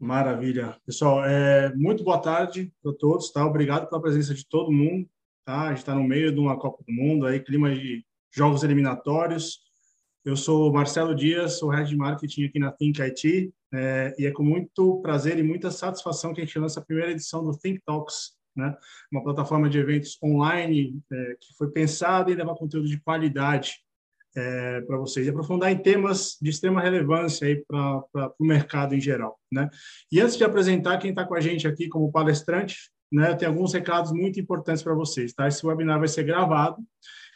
Maravilha. Pessoal, é, muito boa tarde para todos, tá? Obrigado pela presença de todo mundo, tá? A gente está no meio de uma Copa do Mundo, aí clima de jogos eliminatórios. Eu sou Marcelo Dias, sou Head de Marketing aqui na Think IT, é, e é com muito prazer e muita satisfação que a gente lança a primeira edição do Think Talks, né? Uma plataforma de eventos online é, que foi pensada em levar conteúdo de qualidade é, para vocês e aprofundar em temas de extrema relevância para o mercado em geral, né? E antes de apresentar quem está com a gente aqui como palestrante, né, tenho alguns recados muito importantes para vocês, tá? Esse webinar vai ser gravado,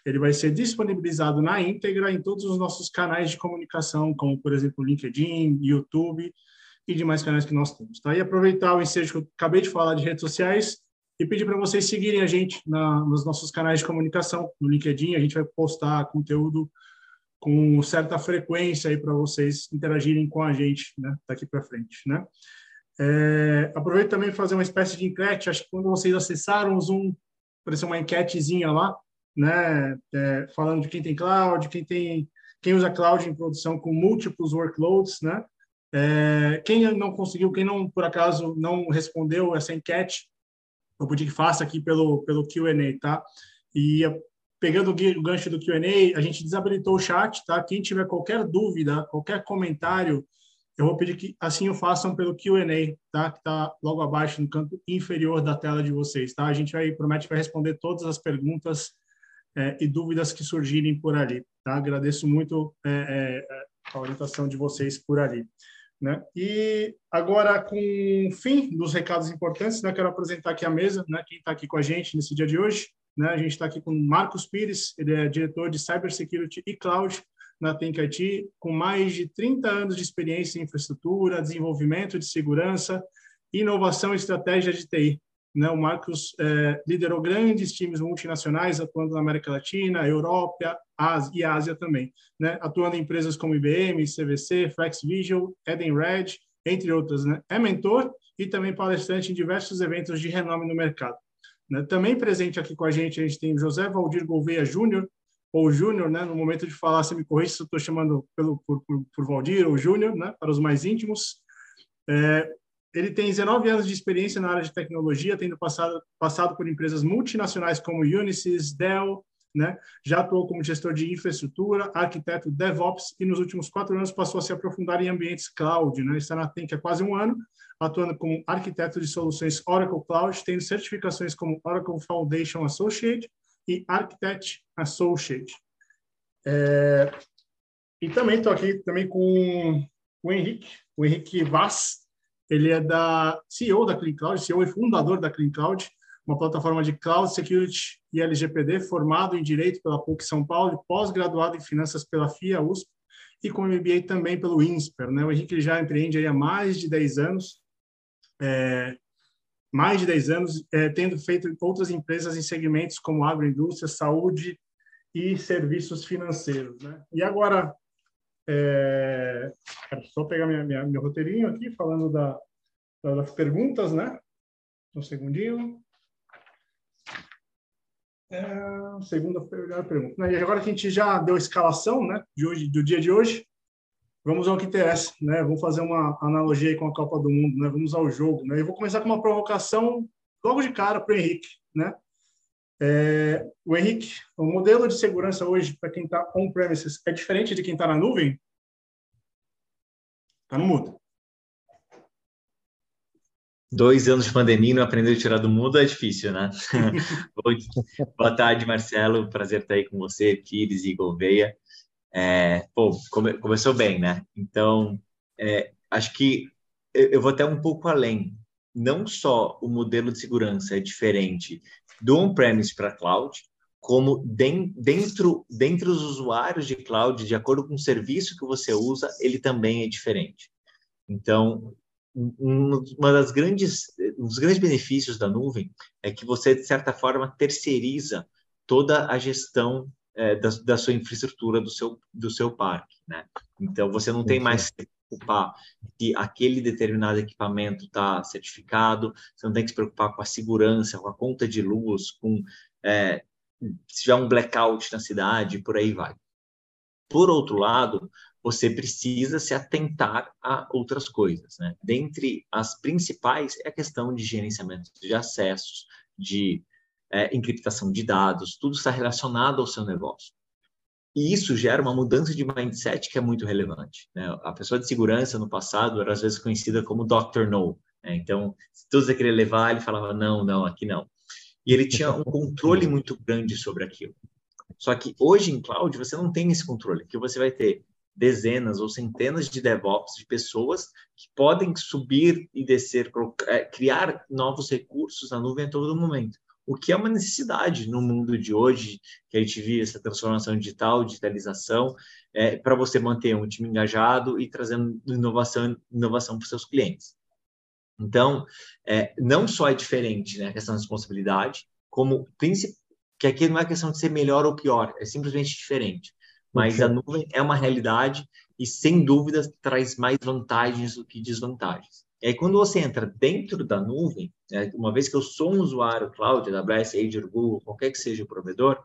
ele vai ser disponibilizado na íntegra em todos os nossos canais de comunicação, como por exemplo LinkedIn, YouTube e demais canais que nós temos, tá? E aproveitar o ensejo que eu acabei de falar de redes sociais e pedir para vocês seguirem a gente na, nos nossos canais de comunicação, no LinkedIn, a gente vai postar conteúdo com certa frequência aí para vocês interagirem com a gente, né, daqui para frente, né? É, aproveito também para fazer uma espécie de enquete, acho que quando vocês acessaram o Zoom, apareceu uma enquetezinha lá, né, é, falando de quem tem cloud, quem tem quem usa cloud em produção com múltiplos workloads, né? É, quem não conseguiu, quem não por acaso não respondeu essa enquete, eu pedi que faça aqui pelo pelo Q&A, tá? E pegando o gancho do Q&A, a gente desabilitou o chat, tá? Quem tiver qualquer dúvida, qualquer comentário, eu vou pedir que assim o façam pelo Q&A, tá? Que está logo abaixo no canto inferior da tela de vocês, tá? A gente vai promete vai responder todas as perguntas é, e dúvidas que surgirem por ali, tá? Agradeço muito é, é, a orientação de vocês por ali. Né? E agora, com o fim dos recados importantes, né, quero apresentar aqui a mesa, né, quem está aqui com a gente nesse dia de hoje. Né? A gente está aqui com Marcos Pires, ele é diretor de Cybersecurity e Cloud na Think IT, com mais de 30 anos de experiência em infraestrutura, desenvolvimento de segurança, inovação e estratégia de TI. Né? O Marcos é, liderou grandes times multinacionais atuando na América Latina, Europa Ásia, e Ásia também, né? atuando em empresas como IBM, CVC, FlexVisual, Edenred, entre outras. Né? É mentor e também palestrante em diversos eventos de renome no mercado. Né? Também presente aqui com a gente, a gente tem José Valdir Gouveia Júnior, ou Júnior, né? no momento de falar, você me corrige se eu estou chamando pelo, por, por, por Valdir ou Júnior, né? para os mais íntimos. É, ele tem 19 anos de experiência na área de tecnologia, tendo passado, passado por empresas multinacionais como Unisys, Dell, né? Já atuou como gestor de infraestrutura, arquiteto DevOps e nos últimos quatro anos passou a se aprofundar em ambientes cloud, né? Está na Think há quase um ano, atuando como arquiteto de soluções Oracle Cloud, tendo certificações como Oracle Foundation Associate e Architect Associate. É... E também estou aqui também com o Henrique, o Henrique Vaz, ele é da CEO da Clean Cloud, CEO e fundador da Clean Cloud, uma plataforma de Cloud Security e LGPD, formado em Direito pela PUC São Paulo pós-graduado em Finanças pela FIA USP e com MBA também pelo INSPER. Né? O Henrique já empreende há mais de 10 anos, é, mais de 10 anos, é, tendo feito outras empresas em segmentos como agroindústria, saúde e serviços financeiros. Né? E agora, é, só pegar minha, minha, meu roteirinho aqui, falando da, das perguntas, né? Um segundinho. É, segunda pergunta. E agora que a gente já deu a escalação né, de hoje, do dia de hoje, vamos ao que interessa. Né? Vamos fazer uma analogia com a Copa do Mundo. Né? Vamos ao jogo. Né? Eu vou começar com uma provocação logo de cara para o Henrique. Né? É, o Henrique, o modelo de segurança hoje para quem está on-premises é diferente de quem está na nuvem? Está no mudo. Dois anos de pandemia e não aprender a tirar do mundo é difícil, né? Boa tarde, Marcelo. Prazer estar aí com você, Pires e Gouveia. É, pô, come, começou bem, né? Então, é, acho que eu, eu vou até um pouco além. Não só o modelo de segurança é diferente do on-premise para cloud, como dentro, dentro dos usuários de cloud, de acordo com o serviço que você usa, ele também é diferente. Então, uma das grandes, um dos grandes benefícios da nuvem é que você, de certa forma, terceiriza toda a gestão é, da, da, sua infraestrutura, do seu, do seu parque, né? Então, você não tem mais que se preocupar que aquele determinado equipamento está certificado, você não tem que se preocupar com a segurança, com a conta de luz, com é, se tiver um blackout na cidade, por aí vai. Por outro lado, você precisa se atentar a outras coisas. Né? Dentre as principais é a questão de gerenciamento de acessos, de é, encriptação de dados, tudo está relacionado ao seu negócio. E isso gera uma mudança de mindset que é muito relevante. Né? A pessoa de segurança no passado era às vezes conhecida como Dr. No. Né? Então, se todos queriam levar, ele falava não, não, aqui não. E ele tinha um controle muito grande sobre aquilo. Só que hoje em cloud você não tem esse controle, que você vai ter dezenas ou centenas de DevOps, de pessoas que podem subir e descer, é, criar novos recursos na nuvem a todo momento. O que é uma necessidade no mundo de hoje, que a gente vive essa transformação digital, digitalização, é, para você manter um time engajado e trazendo inovação, inovação para os seus clientes. Então, é, não só é diferente né, a questão da responsabilidade, como que aqui não é questão de ser melhor ou pior, é simplesmente diferente. Mas a nuvem é uma realidade e, sem dúvida, traz mais vantagens do que desvantagens. E aí, quando você entra dentro da nuvem, né, uma vez que eu sou um usuário cloud, AWS, Azure, Google, qualquer que seja o provedor,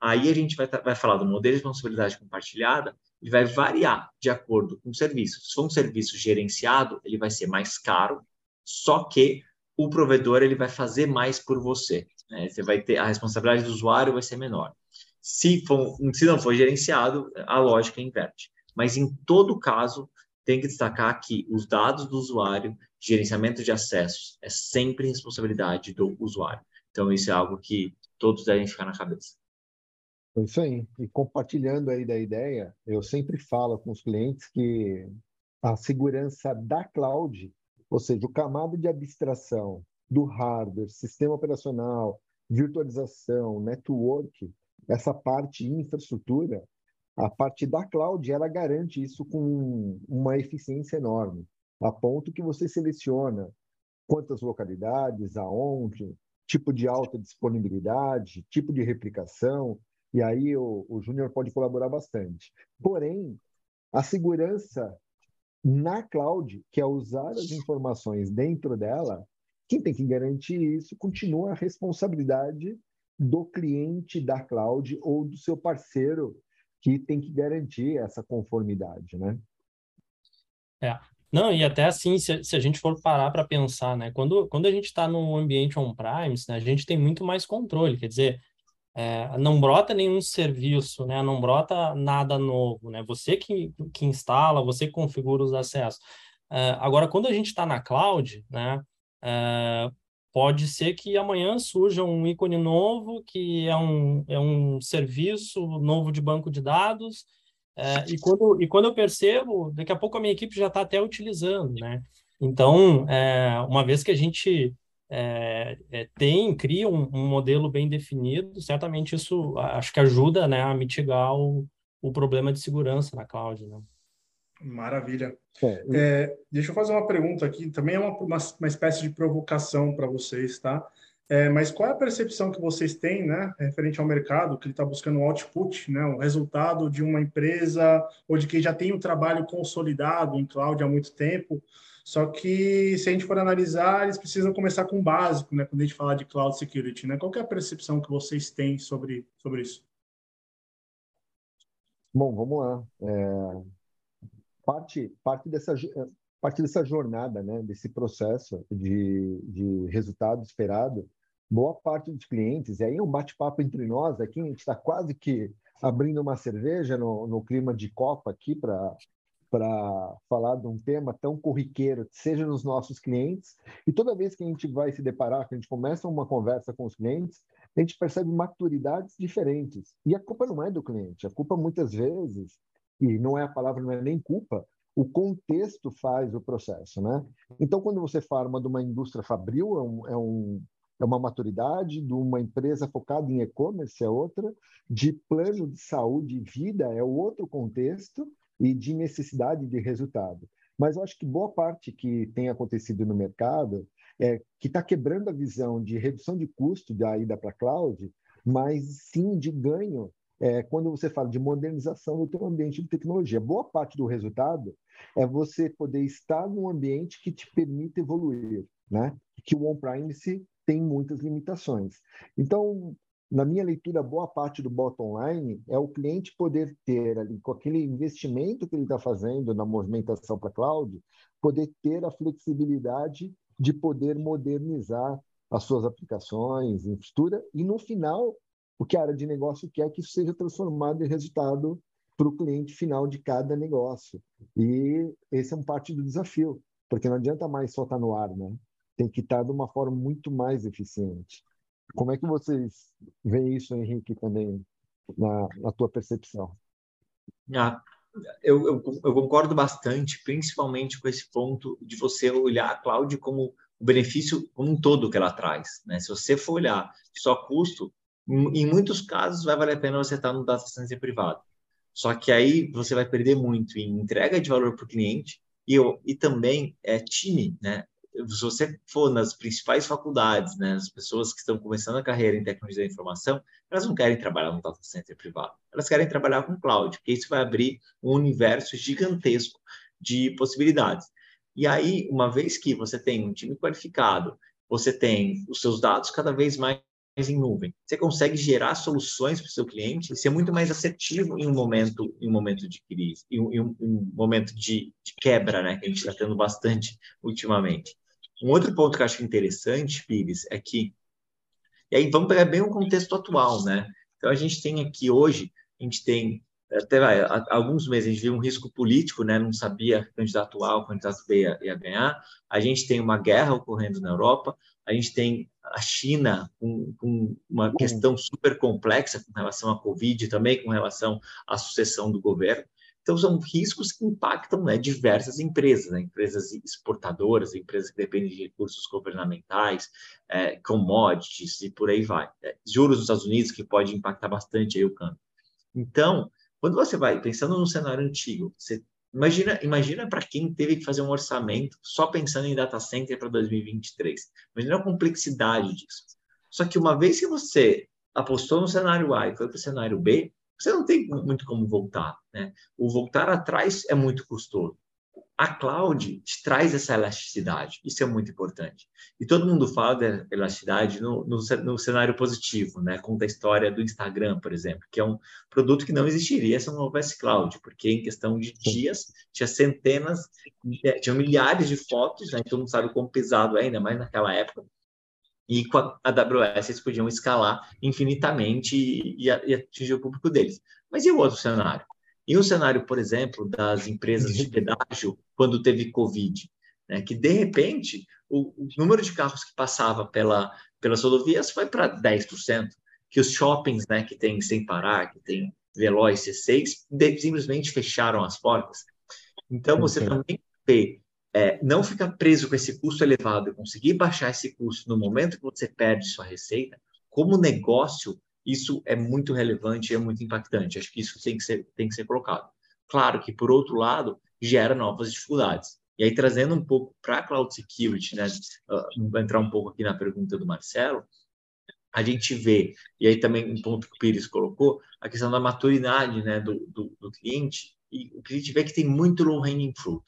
aí a gente vai, vai falar do modelo de responsabilidade compartilhada e vai variar de acordo com o serviço. Se for um serviço gerenciado, ele vai ser mais caro, só que o provedor ele vai fazer mais por você. Né? Você vai ter a responsabilidade do usuário vai ser menor. Se, for, se não for gerenciado, a lógica inverte. Mas em todo caso, tem que destacar que os dados do usuário, gerenciamento de acessos, é sempre responsabilidade do usuário. Então, isso é algo que todos devem ficar na cabeça. É isso aí. E compartilhando aí da ideia, eu sempre falo com os clientes que a segurança da cloud, ou seja, o camada de abstração do hardware, sistema operacional, virtualização, network, essa parte infraestrutura, a parte da cloud, ela garante isso com uma eficiência enorme, a ponto que você seleciona quantas localidades, aonde, tipo de alta disponibilidade, tipo de replicação, e aí o, o Júnior pode colaborar bastante. Porém, a segurança na cloud, que é usar as informações dentro dela, quem tem que garantir isso continua a responsabilidade do cliente da cloud ou do seu parceiro que tem que garantir essa conformidade, né? É. Não, e até assim, se, se a gente for parar para pensar, né? Quando, quando a gente está no ambiente on-premise, né, a gente tem muito mais controle, quer dizer, é, não brota nenhum serviço, né? Não brota nada novo, né? Você que, que instala, você que configura os acessos. É, agora, quando a gente está na cloud, né? É, pode ser que amanhã surja um ícone novo, que é um, é um serviço novo de banco de dados, é, e, quando, e quando eu percebo, daqui a pouco a minha equipe já está até utilizando, né? Então, é, uma vez que a gente é, é, tem, cria um, um, modelo bem definido, certamente isso acho que ajuda né, a mitigar o, o problema de segurança na cloud, né? Maravilha. É, é, deixa eu fazer uma pergunta aqui, também é uma, uma, uma espécie de provocação para vocês, tá? É, mas qual é a percepção que vocês têm, né, referente ao mercado, que ele está buscando um output, né, o um resultado de uma empresa ou de quem já tem um trabalho consolidado em cloud há muito tempo, só que se a gente for analisar, eles precisam começar com o básico, né, quando a gente fala de cloud security, né? Qual é a percepção que vocês têm sobre, sobre isso? Bom, vamos lá. É, parte, parte, dessa, eh, parte dessa jornada, né, desse processo de, de resultado esperado, boa parte dos clientes, e aí um bate-papo entre nós aqui, a gente está quase que abrindo uma cerveja no, no clima de Copa aqui para para falar de um tema tão corriqueiro, seja nos nossos clientes, e toda vez que a gente vai se deparar, que a gente começa uma conversa com os clientes, a gente percebe maturidades diferentes. E a culpa não é do cliente, a culpa muitas vezes e não é a palavra, não é nem culpa, o contexto faz o processo, né? Então, quando você fala de uma indústria fabril, é, um, é, um, é uma maturidade, de uma empresa focada em e-commerce é outra, de plano de saúde e vida é outro contexto e de necessidade de resultado. Mas eu acho que boa parte que tem acontecido no mercado é que está quebrando a visão de redução de custo da ida para cloud, mas sim de ganho é, quando você fala de modernização do teu ambiente de tecnologia. Boa parte do resultado é você poder estar num ambiente que te permita evoluir, né? Que o on-premise tem muitas limitações. Então, na minha leitura, boa parte do bottom line é o cliente poder ter ali, com aquele investimento que ele está fazendo na movimentação para cloud, poder ter a flexibilidade de poder modernizar as suas aplicações, infraestrutura, e no final, o que a área de negócio quer é que isso seja transformado em resultado para o cliente final de cada negócio. E esse é um parte do desafio, porque não adianta mais só estar no ar, né? Tem que estar de uma forma muito mais eficiente. Como é que vocês veem isso, Henrique, também, na, na tua percepção? Ah, eu, eu, eu, concordo bastante, principalmente com esse ponto de você olhar a cloud como o benefício como um todo que ela traz. Né? Se você for olhar só custo, em muitos casos vai valer a pena você estar no data center privado. Só que aí você vai perder muito em entrega de valor para o cliente e, e também é time, né? Se você for nas principais faculdades, né, as pessoas que estão começando a carreira em tecnologia da informação, elas não querem trabalhar no data center privado, elas querem trabalhar com cloud, porque isso vai abrir um universo gigantesco de possibilidades. E aí, uma vez que você tem um time qualificado, você tem os seus dados cada vez mais em nuvem. Você consegue gerar soluções para o seu cliente e ser muito mais assertivo em um momento, em um momento de crise, em um, em um momento de, de, quebra, né, que a gente está tendo bastante ultimamente. Um outro ponto que eu acho interessante, Pires, é que e aí vamos pegar bem o contexto atual, né? Então a gente tem aqui hoje, a gente tem até vai, há alguns meses a gente viu um risco político, né? Não sabia candidato A ou candidato B ia, ia ganhar. A gente tem uma guerra ocorrendo na Europa. A gente tem a China com, com, uma questão super complexa com relação à Covid, também com relação à sucessão do governo. Então, são riscos que impactam né, diversas empresas, né, empresas exportadoras, empresas que dependem de recursos governamentais, é, commodities e por aí vai. É, juros nos Estados Unidos, que pode impactar bastante aí o câmbio. Então, quando você vai pensando no cenário antigo, você Imagina, imagina para quem teve que fazer um orçamento só pensando em data center para 2023. Imagina a complexidade disso. Só que uma vez que você apostou no cenário A e foi para o cenário B, você não tem muito como voltar. Né? O voltar atrás é muito custoso a cloud te traz essa elasticidade, isso é muito importante. E todo mundo fala da elasticidade no, no, no, cenário positivo, né? Conta a história do Instagram, por exemplo, que é um produto que não existiria se não houvesse cloud, porque em questão de dias tinha centenas, tinha milhares de fotos, né? Todo mundo sabe como pesado é, ainda mais naquela época. E com a AWS eles podiam escalar infinitamente e, e atingir o público deles. Mas e o outro cenário? E o cenário, por exemplo, das empresas de pedágio quando teve Covid, né, que de repente o, o, número de carros que passava pela, pelas rodovias foi para 10%, que os shoppings né, que tem sem parar, que tem Veloz C6, de, simplesmente fecharam as portas. Então, você também vê, é, não ficar preso com esse custo elevado e conseguir baixar esse custo no momento que você perde sua receita, como negócio, isso é muito relevante é muito impactante. Acho que isso tem que ser, tem que ser colocado. Claro que, por outro lado, gera novas dificuldades. E aí, trazendo um pouco para a Cloud Security, né, uh, entrar um pouco aqui na pergunta do Marcelo, a gente vê, e aí também um ponto que o Pires colocou, a questão da maturidade né, do, do, do cliente, e o que a gente vê é que tem muito low-hanging fruit.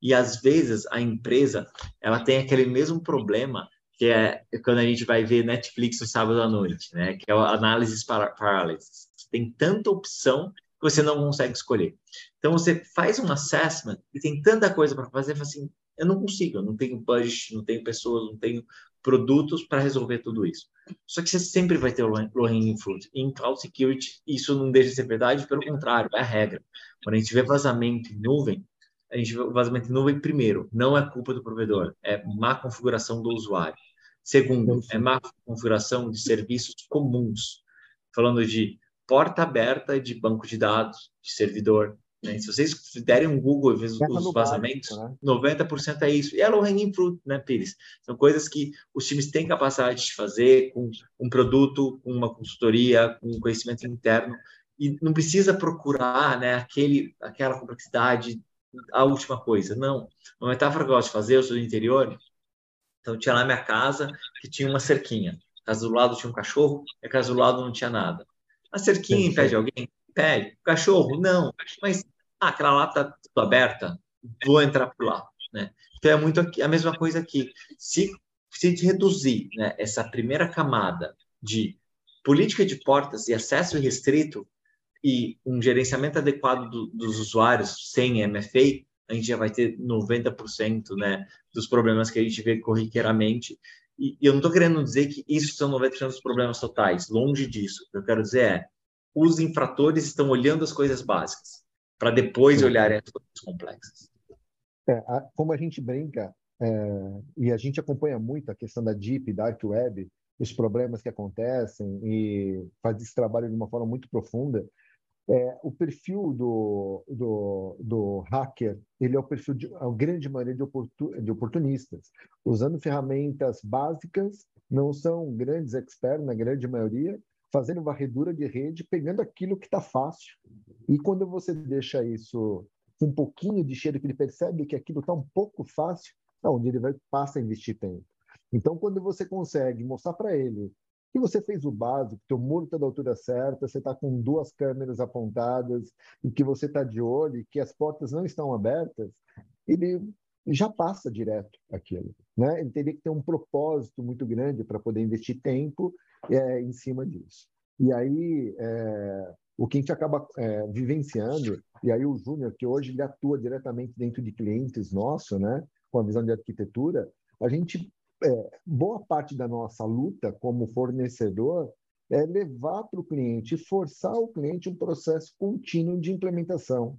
E às vezes a empresa ela tem aquele mesmo problema que é quando a gente vai ver Netflix no sábado à noite, né? Que é a análise paralysis. Tem tanta opção que você não consegue escolher. Então você faz um assessment e tem tanta coisa para fazer, fala assim, eu não consigo, eu não tenho budget, não tenho pessoas, não tenho produtos para resolver tudo isso. Só que você sempre vai ter o low-hanging fruit. Em cloud security, isso não deixa de ser verdade, pelo contrário, é a regra. Quando a gente vê vazamento em nuvem, a gente vê vazamento em nuvem primeiro, não é culpa do provedor, é má configuração do usuário. Segundo, é má configuração de serviços comuns, falando de porta aberta de banco de dados, de servidor. Né? Se vocês derem um Google ver os vazamentos, básico, né? 90% é isso. E é low hanging fruit, né, Pires? São coisas que os times têm capacidade de fazer com um produto, com uma consultoria, com um conhecimento interno, e não precisa procurar né, aquele, aquela complexidade, a última coisa. Não. Uma metáfora que eu gosto de fazer, eu sou do interior, então tinha lá minha casa que tinha uma cerquinha. A casa do lado tinha um cachorro, e a casa do lado não tinha nada. A cerquinha impede alguém? Pede. O cachorro? Não. Mas ah, aquela lá está tudo aberta, vou entrar por lá. Né? Então é muito aqui, a mesma coisa aqui. Se, se reduzir né, essa primeira camada de política de portas e acesso restrito e um gerenciamento adequado do, dos usuários sem MFA, a gente já vai ter 90% né, dos problemas que a gente vê corriqueiramente. E, e eu não estou querendo dizer que isso são 90% dos problemas totais, longe disso. O que eu quero dizer é, os infratores estão olhando as coisas básicas, para depois olharem as coisas complexas. É, a, como a gente brinca, é, e a gente acompanha muito a questão da Deep, Dark Web, os problemas que acontecem e faz esse trabalho de uma forma muito profunda. É, o perfil do, do, do, hacker, ele é o perfil de a grande maioria de, oportun, de oportunistas, usando ferramentas básicas, não são grandes experts na grande maioria, fazendo varredura de rede, pegando aquilo que está fácil. E quando você deixa isso um pouquinho de cheiro, que ele percebe que aquilo está um pouco fácil, é onde ele vai, passa a investir tempo. Então, quando você consegue mostrar para ele que você fez o básico, o muro está da altura certa, você está com duas câmeras apontadas e que você está de olho e que as portas não estão abertas, ele já passa direto aquilo. Né? Ele teria que ter um propósito muito grande para poder investir tempo é, em cima disso. E aí, é, o que a gente acaba é, vivenciando, e aí o Júnior, que hoje ele atua diretamente dentro de clientes nossos, né, com a visão de arquitetura, a gente, é, boa parte da nossa luta como fornecedor é levar para o cliente, forçar o cliente um processo contínuo de implementação.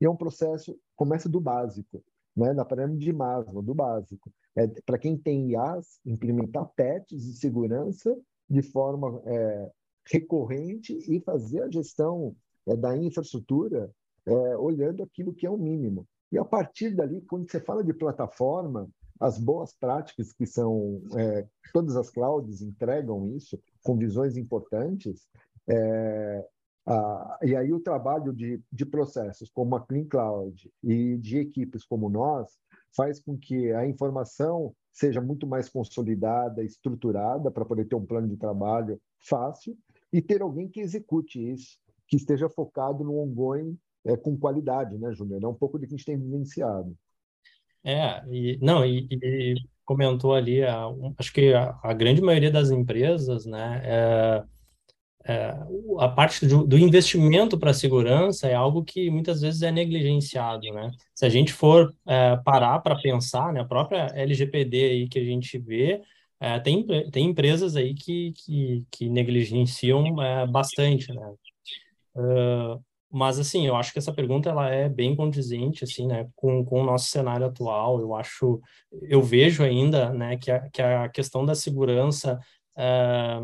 E é um processo, começa do básico, né, na pirâmide de Maslow, do básico. É, para quem tem IaaS, implementar patches de segurança de forma é, recorrente e fazer a gestão é, da infraestrutura é, olhando aquilo que é o mínimo. E a partir dali, quando você fala de plataforma, as boas práticas que são é, todas as clouds entregam isso com visões importantes é, a, e aí o trabalho de, de processos como a Clean Cloud e de equipes como nós faz com que a informação seja muito mais consolidada, estruturada para poder ter um plano de trabalho fácil e ter alguém que execute isso, que esteja focado no ongoing é, com qualidade, né, Júnior? É um pouco do que a gente tem vivenciado. É, e, não, e, e comentou ali, a, acho que a, a, grande maioria das empresas, né, é, é, a parte do, do investimento para segurança é algo que muitas vezes é negligenciado, né? Se a gente for é, parar para pensar, né, a própria LGPD aí que a gente vê, é, tem, tem empresas aí que, que, que negligenciam é, bastante, né? Uh, mas, assim, eu acho que essa pergunta ela é bem condizente, assim, né, com, com o nosso cenário atual. Eu acho, eu vejo ainda, né, que a, que a questão da segurança, é,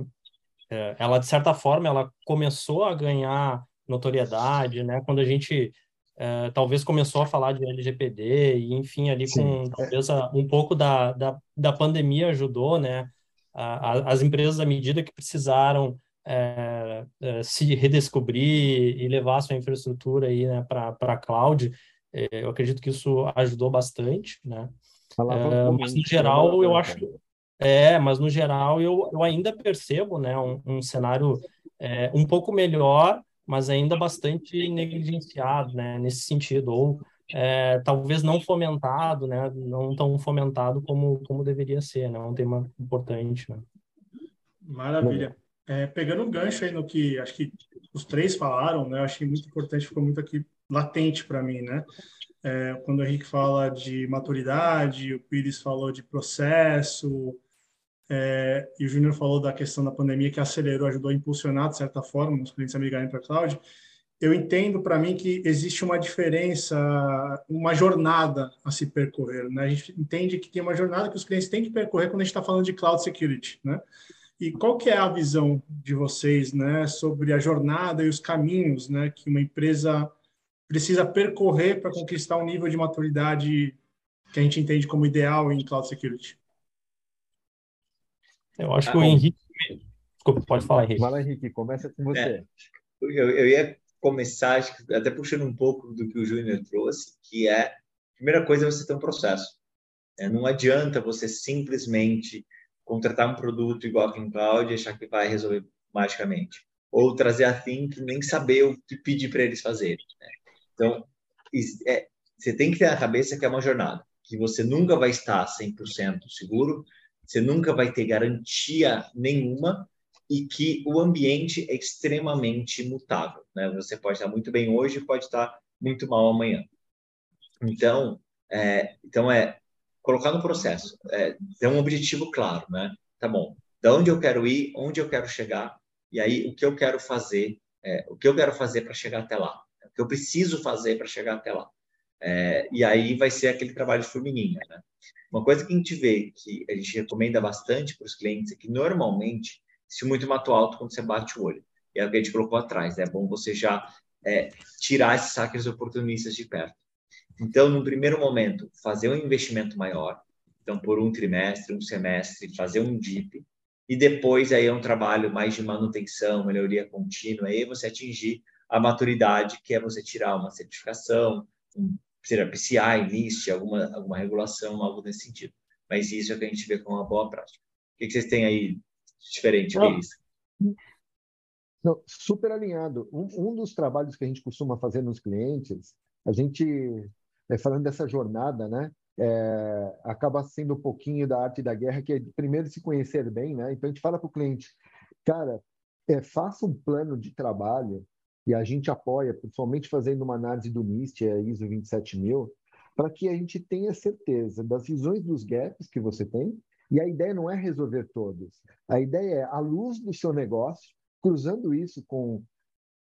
é, ela, de certa forma, ela começou a ganhar notoriedade, né, quando a gente é, talvez começou a falar de LGPD e, enfim, ali com Sim. talvez a, um pouco da, da, da pandemia ajudou, né, a, a, as empresas, à medida que precisaram é, é, se redescobrir e levar a sua infraestrutura aí né, para a cloud, é, eu acredito que isso ajudou bastante, né? É, mas no geral eu acho é, mas no geral eu, eu ainda percebo, né, um, um cenário é, um pouco melhor, mas ainda bastante negligenciado, né, nesse sentido, ou é, talvez não fomentado, né, não tão fomentado como como deveria ser, né, um tema importante, né? Maravilha. É, pegando um gancho aí no que acho que os três falaram, né? Eu achei muito importante, ficou muito aqui latente para mim, né? É, quando o Henrique fala de maturidade, o Pires falou de processo, é, e o Júnior falou da questão da pandemia que acelerou, ajudou a impulsionar, de certa forma, os clientes a migrarem para a cloud. Eu entendo para mim que existe uma diferença, uma jornada a se percorrer. Né? A gente entende que tem uma jornada que os clientes têm que percorrer quando a gente está falando de cloud security. Né? E qual que é a visão de vocês, né, sobre a jornada e os caminhos, né, que uma empresa precisa percorrer para conquistar um nível de maturidade que a gente entende como ideal em cloud security? Eu acho que o ah, Henrique. Desculpa, pode falar, Henrique. Fala, Henrique, começa com você. É, eu, eu ia começar, até puxando um pouco do que o Júnior trouxe, que é, a primeira coisa é você ter um processo. É, não adianta você simplesmente contratar um produto igual a Cloud e achar que vai resolver magicamente. Ou trazer a Think e nem saber o que pedir para eles fazerem. Né? Então, é, você tem que ter na cabeça que é uma jornada, que você nunca vai estar 100% seguro, você nunca vai ter garantia nenhuma e que o ambiente é extremamente mutável. Né? Você pode estar muito bem hoje, pode estar muito mal amanhã. Então, é, então é colocar no processo, é, ter um objetivo claro, né? Tá bom, de onde eu quero ir, onde eu quero chegar, e aí o que eu quero fazer, é, o que eu quero fazer para chegar até lá, o que eu preciso fazer para chegar até lá. É, e aí vai ser aquele trabalho de formiguinha, né? Uma coisa que a gente vê, que a gente recomenda bastante para os clientes, é que normalmente se muito mato alto quando você bate o olho. E é o que a gente colocou atrás, né? é bom você já é, tirar esses saques oportunistas de perto. Então, no primeiro momento, fazer um investimento maior, então por um trimestre, um semestre, fazer um DIP, e depois aí é um trabalho mais de manutenção, melhoria contínua, aí você atingir a maturidade, que é você tirar uma certificação, um, seja PCI, NIST, alguma, alguma regulação, algo nesse sentido. Mas isso é o que a gente vê como uma boa prática. O que, que vocês têm aí diferente que isso? Não, super alinhado. Um, um, dos trabalhos que a gente costuma fazer nos clientes, a gente, falando dessa jornada, né, é, acaba sendo um pouquinho da arte da guerra, que é primeiro se conhecer bem, né? Então a gente fala para o cliente, cara, é, faça um plano de trabalho e a gente apoia, principalmente fazendo uma análise do NIST, a ISO 27000, para que a gente tenha certeza das visões dos gaps que você tem, e a ideia não é resolver todos. A ideia é, à luz do seu negócio, cruzando isso com.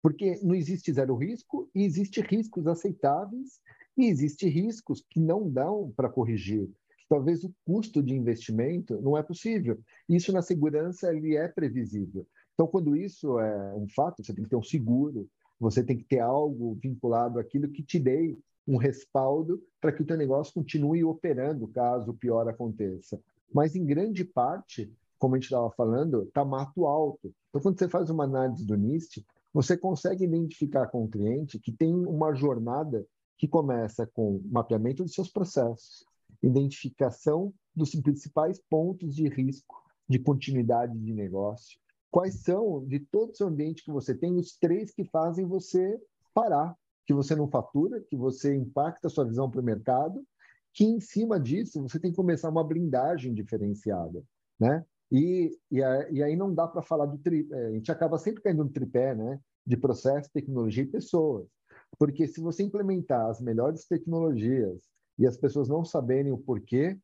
Porque não existe zero risco, e existe riscos aceitáveis, e existe riscos que não dão para corrigir. Talvez o custo de investimento não é possível. Isso na segurança ele é previsível. Então, quando isso é um fato, você tem que ter um seguro, você tem que ter algo vinculado àquilo que te dê um respaldo para que o teu negócio continue operando caso o pior aconteça. Mas, em grande parte, como a gente estava falando, está mato alto. Então, quando você faz uma análise do NIST, você consegue identificar com o cliente que tem uma jornada que começa com mapeamento dos seus processos, identificação dos principais pontos de risco de continuidade de negócio, quais são, de todo o seu ambiente que você tem, os três que fazem você parar, que você não fatura, que você impacta a sua visão para o mercado, que em cima disso você tem que começar uma blindagem diferenciada, né? E, e, e aí não dá para falar do tripé, a gente acaba sempre caindo no tripé, né? De processo, tecnologia e pessoas. Porque se você implementar as melhores tecnologias e as pessoas não saberem o porquê,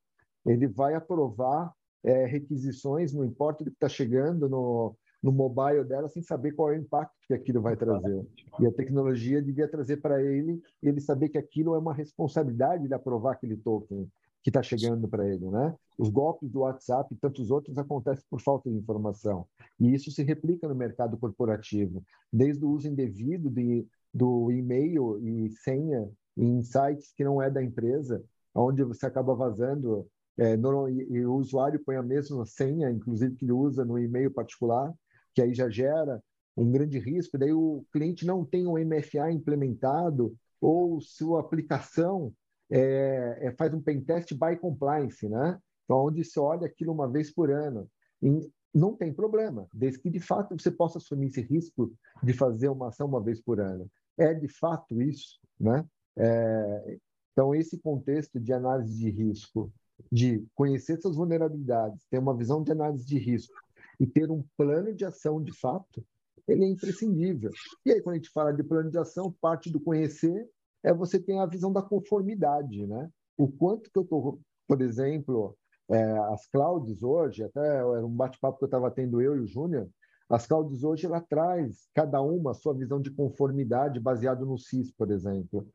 ele vai aprovar é, requisições, não importa o que está chegando no, no mobile dela, sem saber qual é o impacto que aquilo vai trazer. E a tecnologia devia trazer para ele, ele saber que aquilo é uma responsabilidade de aprovar aquele token que está chegando para ele, né? Os golpes do WhatsApp e tantos outros acontecem por falta de informação. E isso se replica no mercado corporativo, desde o uso indevido de, do e-mail e senha em sites que não é da empresa, onde você acaba vazando é, no, e, o usuário põe a mesma senha, inclusive que ele usa no e-mail particular, que aí já gera um grande risco. Daí o cliente não tem o MFA implementado ou sua aplicação é, é, faz um pentest by compliance, né? Então, onde se olha aquilo uma vez por ano. E não tem problema, desde que de fato você possa assumir esse risco de fazer uma ação uma vez por ano. É de fato isso, né? É, então, esse contexto de análise de risco de conhecer suas vulnerabilidades, ter uma visão de análise de risco e ter um plano de ação de fato, ele é imprescindível. E aí, quando a gente fala de plano de ação, parte do conhecer é você ter a visão da conformidade, né? O quanto que eu estou, por exemplo, é, as clouds hoje, até era um bate-papo que eu estava tendo eu e o Júnior, as clouds hoje ela traz cada uma a sua visão de conformidade baseado no CIS, por exemplo.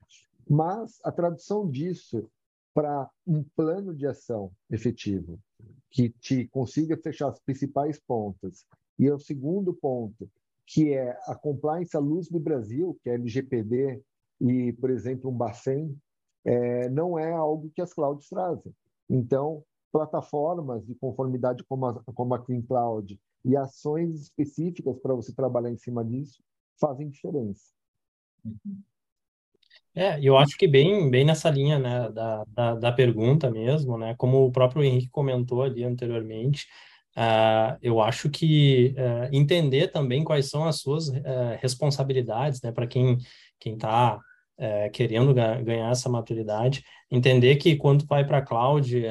Mas a tradução disso para um plano de ação efetivo que te consiga fechar as principais pontas. E o segundo ponto, que é a compliance à luz do Brasil, que é LGPD e, por exemplo, um Bacen, é, não é algo que as clouds trazem. Então, plataformas de conformidade como a, como a Clean Cloud e ações específicas para você trabalhar em cima disso fazem diferença. É, eu acho que bem, bem nessa linha, né, da, da, da pergunta mesmo, né, como o próprio Henrique comentou ali anteriormente, uh, eu acho que uh, entender também quais são as suas uh, responsabilidades, né, para quem quem está é, querendo ganhar essa maturidade, entender que quando vai para a cloud,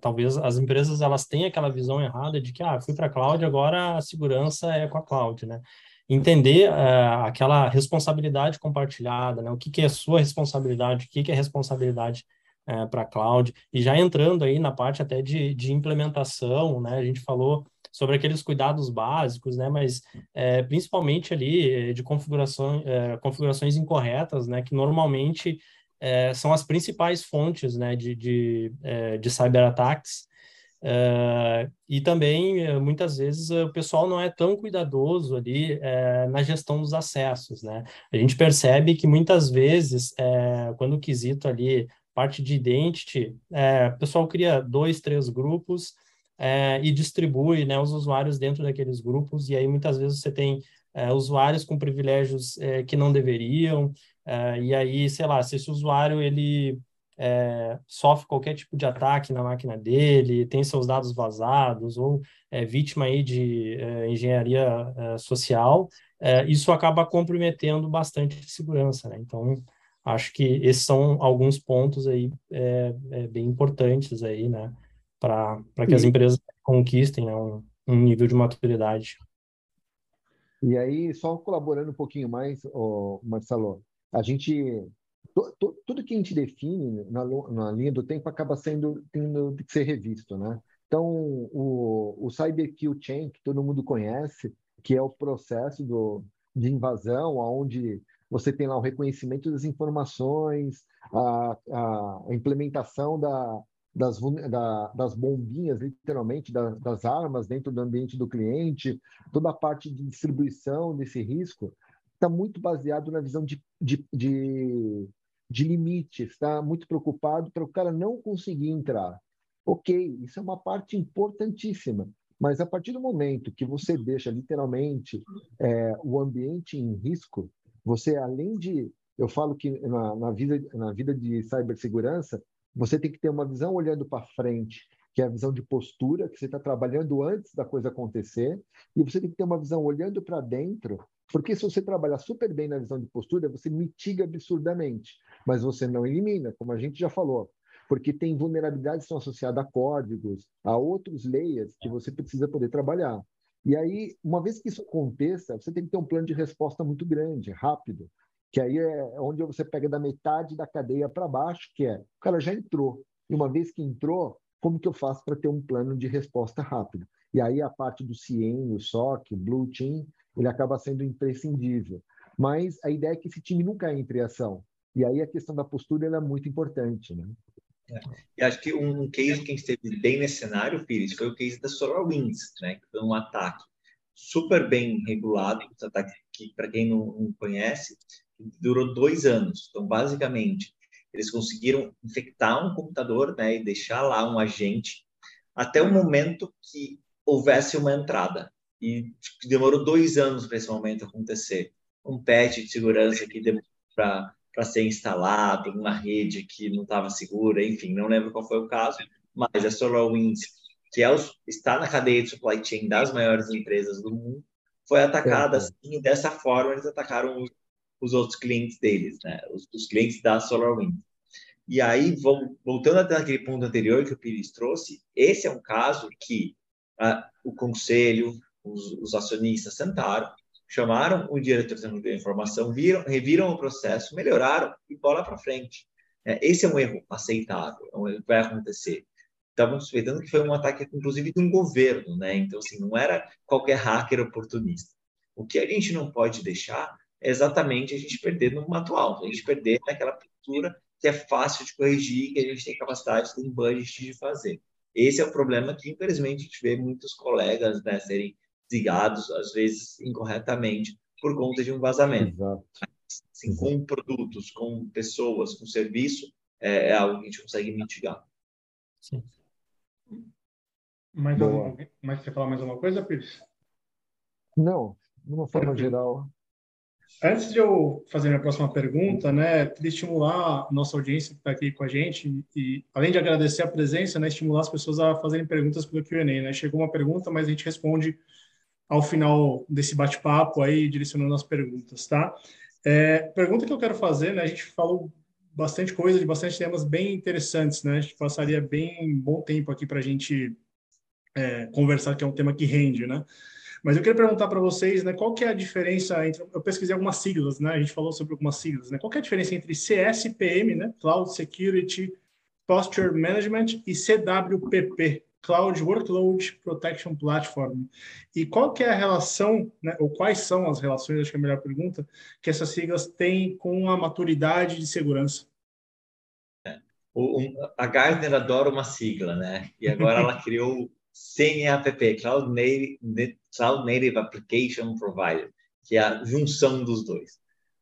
talvez as empresas elas tenham aquela visão errada de que ah, fui para a cloud, agora a segurança é com a cloud, né? Entender uh, aquela responsabilidade compartilhada, né? O que, que é sua responsabilidade, o que, que é responsabilidade é, para a cloud, e já entrando aí na parte até de, de implementação, né? A gente falou sobre aqueles cuidados básicos, né? Mas é, principalmente ali é, de configuração, é, configurações incorretas, né? Que normalmente é, são as principais fontes, né? De, de, é, de cyberataques. É, e também muitas vezes o pessoal não é tão cuidadoso ali na gestão dos acessos, né? A gente percebe que muitas vezes quando o quesito ali parte de identity, o pessoal cria dois, três grupos é, e distribui né, os usuários dentro daqueles grupos, e aí muitas vezes você tem é, usuários com privilégios é, que não deveriam, é, e aí, sei lá, se esse usuário ele é, sofre qualquer tipo de ataque na máquina dele, tem seus dados vazados, ou é vítima aí de engenharia social, isso acaba comprometendo bastante a segurança, né? Então, acho que esses são alguns pontos aí bem importantes aí, né? Para que as empresas conquistem né, um, um nível de maturidade. E aí, só colaborando um pouquinho mais, oh, Marcelo, a gente tudo que a gente define na, na, linha do tempo acaba sendo tendo que ser revisto, né? Então, o, o Cyber Kill Chain, que todo mundo conhece, que é o processo do, de invasão, onde você tem lá o reconhecimento das informações, a, a implementação da, das, da, das bombinhas, literalmente, da, das armas dentro do ambiente do cliente, toda a parte de distribuição desse risco, está muito baseado na visão de, de, de, de está muito preocupado para o cara não conseguir entrar. Ok, isso é uma parte importantíssima, mas a partir do momento que você deixa literalmente é, o ambiente em risco, você além de, eu falo que na, na vida na vida de cibersegurança você tem que ter uma visão olhando para frente, que é a visão de postura, que você está trabalhando antes da coisa acontecer, e você tem que ter uma visão olhando para dentro, porque se você trabalhar super bem na visão de postura, você mitiga absurdamente, mas você não elimina, como a gente já falou, porque tem vulnerabilidades que são associadas a códigos, a outros layers que você precisa poder trabalhar. E aí, uma vez que isso aconteça, você tem que ter um plano de resposta muito grande, rápido, que aí é onde você pega da metade da cadeia para baixo, que é o cara já entrou. E uma vez que entrou, como que eu faço para ter um plano de resposta rápida? E aí a parte do CIEM, o SOC, o Blue Team, ele acaba sendo imprescindível. Mas a ideia é que esse time nunca entre em ação. E aí a questão da postura é muito importante, né? É. E acho que um case que a gente teve bem nesse cenário, Pires, foi o case da SolarWinds, né? Que foi um ataque super bem regulado, um ataque que, para quem não, não conhece, durou dois anos. Então, basicamente, eles conseguiram infectar um computador né, e deixar lá um agente até o momento que houvesse uma entrada. E tipo, demorou dois anos para esse momento acontecer. Um patch de segurança que demorou para ser instalado, uma rede que não estava segura, enfim, não lembro qual foi o caso, mas a SolarWinds, que é o, está na cadeia de supply chain das maiores empresas do mundo, foi atacada assim, e dessa forma eles atacaram os os outros clientes deles, né? Os, os clientes da SolarWinds. E aí, voltando até aquele ponto anterior que o Pires trouxe, esse é um caso que ah, o conselho, os, os, acionistas sentaram, chamaram o diretor de informação, viram, reviram o processo, melhoraram e bola para frente. É, esse é um erro aceitável, é um erro que vai acontecer. Estavam suspeitando que foi um ataque, inclusive, de um governo, né? Então, assim, não era qualquer hacker oportunista. O que a gente não pode deixar exatamente a gente perder no atual, a gente perder naquela cultura que é fácil de corrigir, que a gente tem capacidade, tem budget de fazer. Esse é o problema que, infelizmente, a gente vê muitos colegas né, serem desligados, às vezes incorretamente, por conta de um vazamento. Exato. Assim, com produtos, com pessoas, com serviço, é, é, algo que a gente consegue mitigar. Sim. Mais, algum, mais você falar mais alguma coisa, Pires? Não, de uma forma geral, Antes de eu fazer minha próxima pergunta, né, queria estimular a nossa audiência que está aqui com a gente e, além de agradecer a presença, né, estimular as pessoas a fazerem perguntas pelo Q&A, né? Chegou uma pergunta, mas a gente responde ao final desse bate-papo aí, direcionando as perguntas, tá? É, pergunta que eu quero fazer, né? A gente falou bastante coisa, de bastante temas bem interessantes, né? A gente passaria bem bom tempo aqui para a gente é, conversar, que é um tema que rende, né? Mas eu queria perguntar para vocês, né, qual que é a diferença entre, eu pesquisei algumas siglas, né, a gente falou sobre algumas siglas, né, qual que é a diferença entre CSPM, né, Cloud Security Posture Management, e CWPP, Cloud Workload Protection Platform. E qual que é a relação, né, ou quais são as relações, acho que é a melhor pergunta, que essas siglas têm com a maturidade de segurança? É, o, um, a Gartner adora uma sigla, né? E agora ela criou CNAPP, Cloud Native, Cloud Native Application Provider, que é a junção dos dois.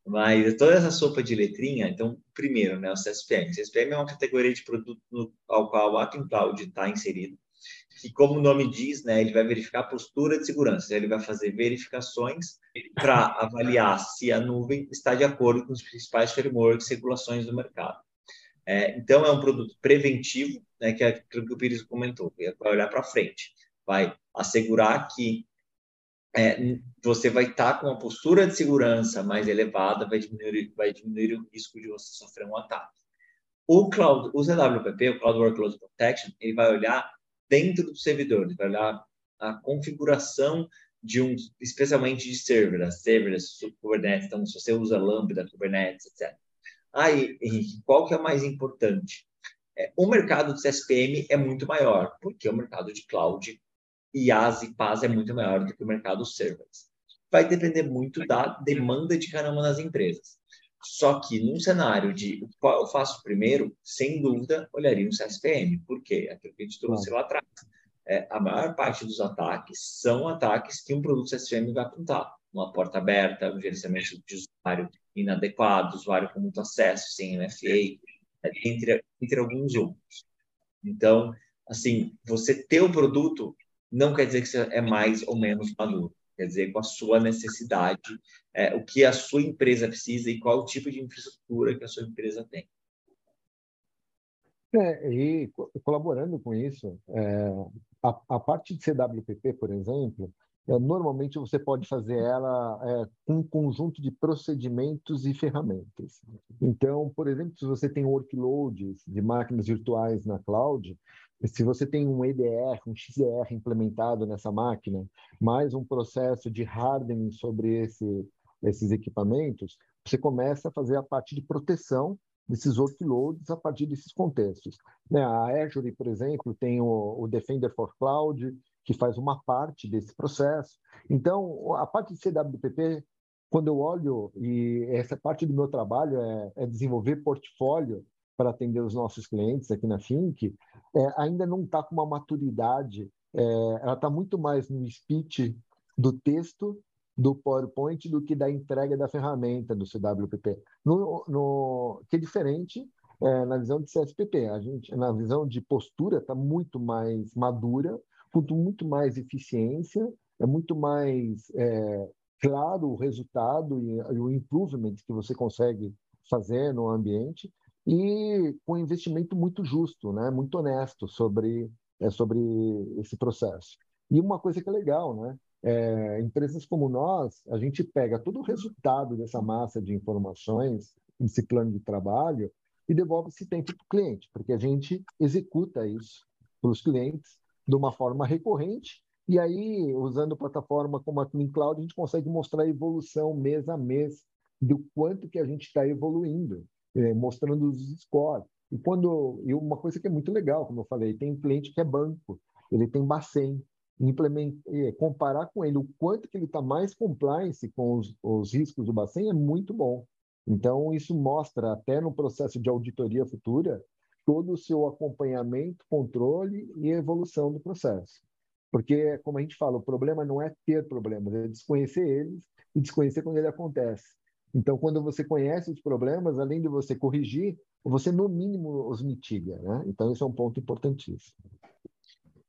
Mas toda essa sopa de letrinha, então, primeiro, né, o CSPM. O CSPM é uma categoria de produto no, ao qual o Atom Cloud está inserido que, como o nome diz, né, ele vai verificar a postura de segurança, ele vai fazer verificações para avaliar se a nuvem está de acordo com os principais frameworks e regulações do mercado. É, então, é um produto preventivo, né, que é aquilo que o Pires comentou, que vai olhar para frente, vai assegurar que é, você vai estar tá com uma postura de segurança mais elevada, vai diminuir, vai diminuir o risco de você sofrer um ataque. O Cloud, o ZWPP, o Cloud Workload Protection, ele vai olhar dentro do servidor, vai olhar a configuração de um, especialmente de serverless, serverless, Kubernetes, então se você usa Lambda, Kubernetes, etc. Aí, Henrique, qual que é mais importante? É, o mercado de CSPM é muito maior, porque o mercado de cloud, IaaS e PaaS é muito maior do que o mercado serverless. Vai depender muito da demanda de caramba nas empresas. Só que num cenário de qual eu faço primeiro, sem dúvida, olharia um CSPM. Por quê? Aquilo que a gente trouxe lá atrás. É, a maior parte dos ataques são ataques que um produto CSPM vai apontar. Uma porta aberta, um gerenciamento de usuário inadequado, usuário com muito acesso, sem MFA, entre, entre alguns outros. Então, assim, você ter o produto não quer dizer que você é mais ou menos maduro quer dizer, com a sua necessidade, é, o que a sua empresa precisa e qual o tipo de infraestrutura que a sua empresa tem. É, e colaborando com isso, é, a, a, parte de CWPP, por exemplo, é, normalmente você pode fazer ela é, com um conjunto de procedimentos e ferramentas. Então, por exemplo, se você tem workloads de máquinas virtuais na cloud, se você tem um EDR, um XDR implementado nessa máquina, mais um processo de hardening sobre esse, esses equipamentos, você começa a fazer a parte de proteção desses workloads a partir desses contextos. Né? A Azure, por exemplo, tem o, o Defender for Cloud, que faz uma parte desse processo. Então, a parte de CWPP, quando eu olho, e essa parte do meu trabalho é, é desenvolver portfólio para atender os nossos clientes aqui na Fink, é, ainda não está com uma maturidade, é, ela está muito mais no speech do texto do PowerPoint do que da entrega da ferramenta do CWPP, no, no que é diferente é, na visão de CSPP. A gente, na visão de postura, está muito mais madura, com muito mais eficiência, é muito mais é, claro o resultado e, e o improvement que você consegue fazer no ambiente e com investimento muito justo, né? muito honesto sobre, é, sobre esse processo. E uma coisa que é legal, né? É, empresas como nós, a gente pega todo o resultado dessa massa de informações, desse plano de trabalho, e devolve esse tempo para o cliente, porque a gente executa isso para os clientes de uma forma recorrente, e aí, usando plataforma como a Clean Cloud, a gente consegue mostrar a evolução mês a mês do quanto que a gente está evoluindo é, mostrando os scores. E quando e uma coisa que é muito legal, como eu falei, tem um cliente que é banco, ele tem Bacen, é, comparar com ele o quanto que ele está mais compliance com os, os riscos do Bacen é muito bom. Então isso mostra até no processo de auditoria futura todo o seu acompanhamento, controle e evolução do processo. Porque, como a gente fala, o problema não é ter problemas, é desconhecer eles e desconhecer quando ele acontece. Então, quando você conhece os problemas, além de você corrigir, você no mínimo os mitiga, né? Então, isso é um ponto importantíssimo.